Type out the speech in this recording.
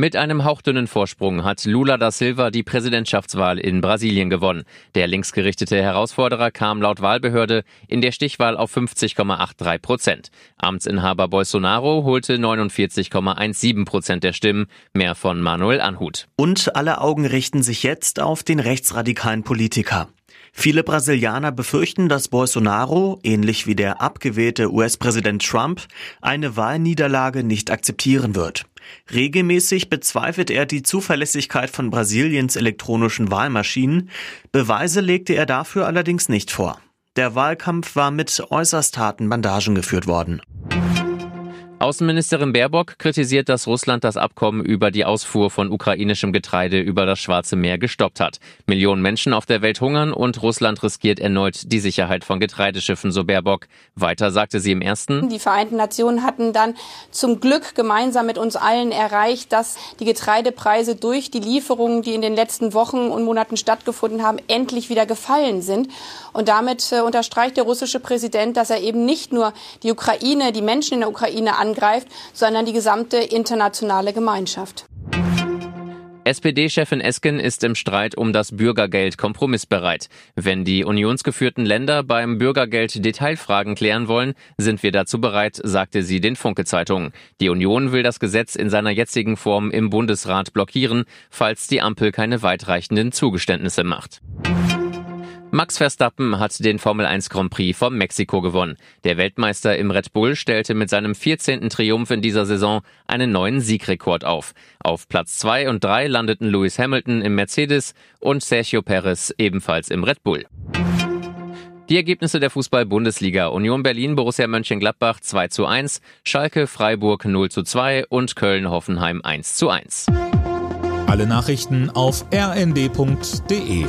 Mit einem hauchdünnen Vorsprung hat Lula da Silva die Präsidentschaftswahl in Brasilien gewonnen. Der linksgerichtete Herausforderer kam laut Wahlbehörde in der Stichwahl auf 50,83 Prozent. Amtsinhaber Bolsonaro holte 49,17 Prozent der Stimmen, mehr von Manuel Anhut. Und alle Augen richten sich jetzt auf den rechtsradikalen Politiker. Viele Brasilianer befürchten, dass Bolsonaro, ähnlich wie der abgewählte US-Präsident Trump, eine Wahlniederlage nicht akzeptieren wird. Regelmäßig bezweifelt er die Zuverlässigkeit von Brasiliens elektronischen Wahlmaschinen. Beweise legte er dafür allerdings nicht vor. Der Wahlkampf war mit äußerst harten Bandagen geführt worden. Außenministerin Baerbock kritisiert, dass Russland das Abkommen über die Ausfuhr von ukrainischem Getreide über das Schwarze Meer gestoppt hat. Millionen Menschen auf der Welt hungern und Russland riskiert erneut die Sicherheit von Getreideschiffen, so Baerbock. Weiter sagte sie im ersten. Die Vereinten Nationen hatten dann zum Glück gemeinsam mit uns allen erreicht, dass die Getreidepreise durch die Lieferungen, die in den letzten Wochen und Monaten stattgefunden haben, endlich wieder gefallen sind. Und damit äh, unterstreicht der russische Präsident, dass er eben nicht nur die Ukraine, die Menschen in der Ukraine an angreift, sondern die gesamte internationale Gemeinschaft. SPD-Chefin Esken ist im Streit um das Bürgergeld kompromissbereit. Wenn die unionsgeführten Länder beim Bürgergeld Detailfragen klären wollen, sind wir dazu bereit, sagte sie den Funke-Zeitungen. Die Union will das Gesetz in seiner jetzigen Form im Bundesrat blockieren, falls die Ampel keine weitreichenden Zugeständnisse macht. Max Verstappen hat den Formel 1 Grand Prix von Mexiko gewonnen. Der Weltmeister im Red Bull stellte mit seinem 14. Triumph in dieser Saison einen neuen Siegrekord auf. Auf Platz 2 und 3 landeten Lewis Hamilton im Mercedes und Sergio Perez ebenfalls im Red Bull. Die Ergebnisse der Fußball-Bundesliga. Union Berlin, Borussia Mönchengladbach 2 zu 1, Schalke, Freiburg 0 zu 2 und Köln-Hoffenheim 1 zu 1. Alle Nachrichten auf rnd.de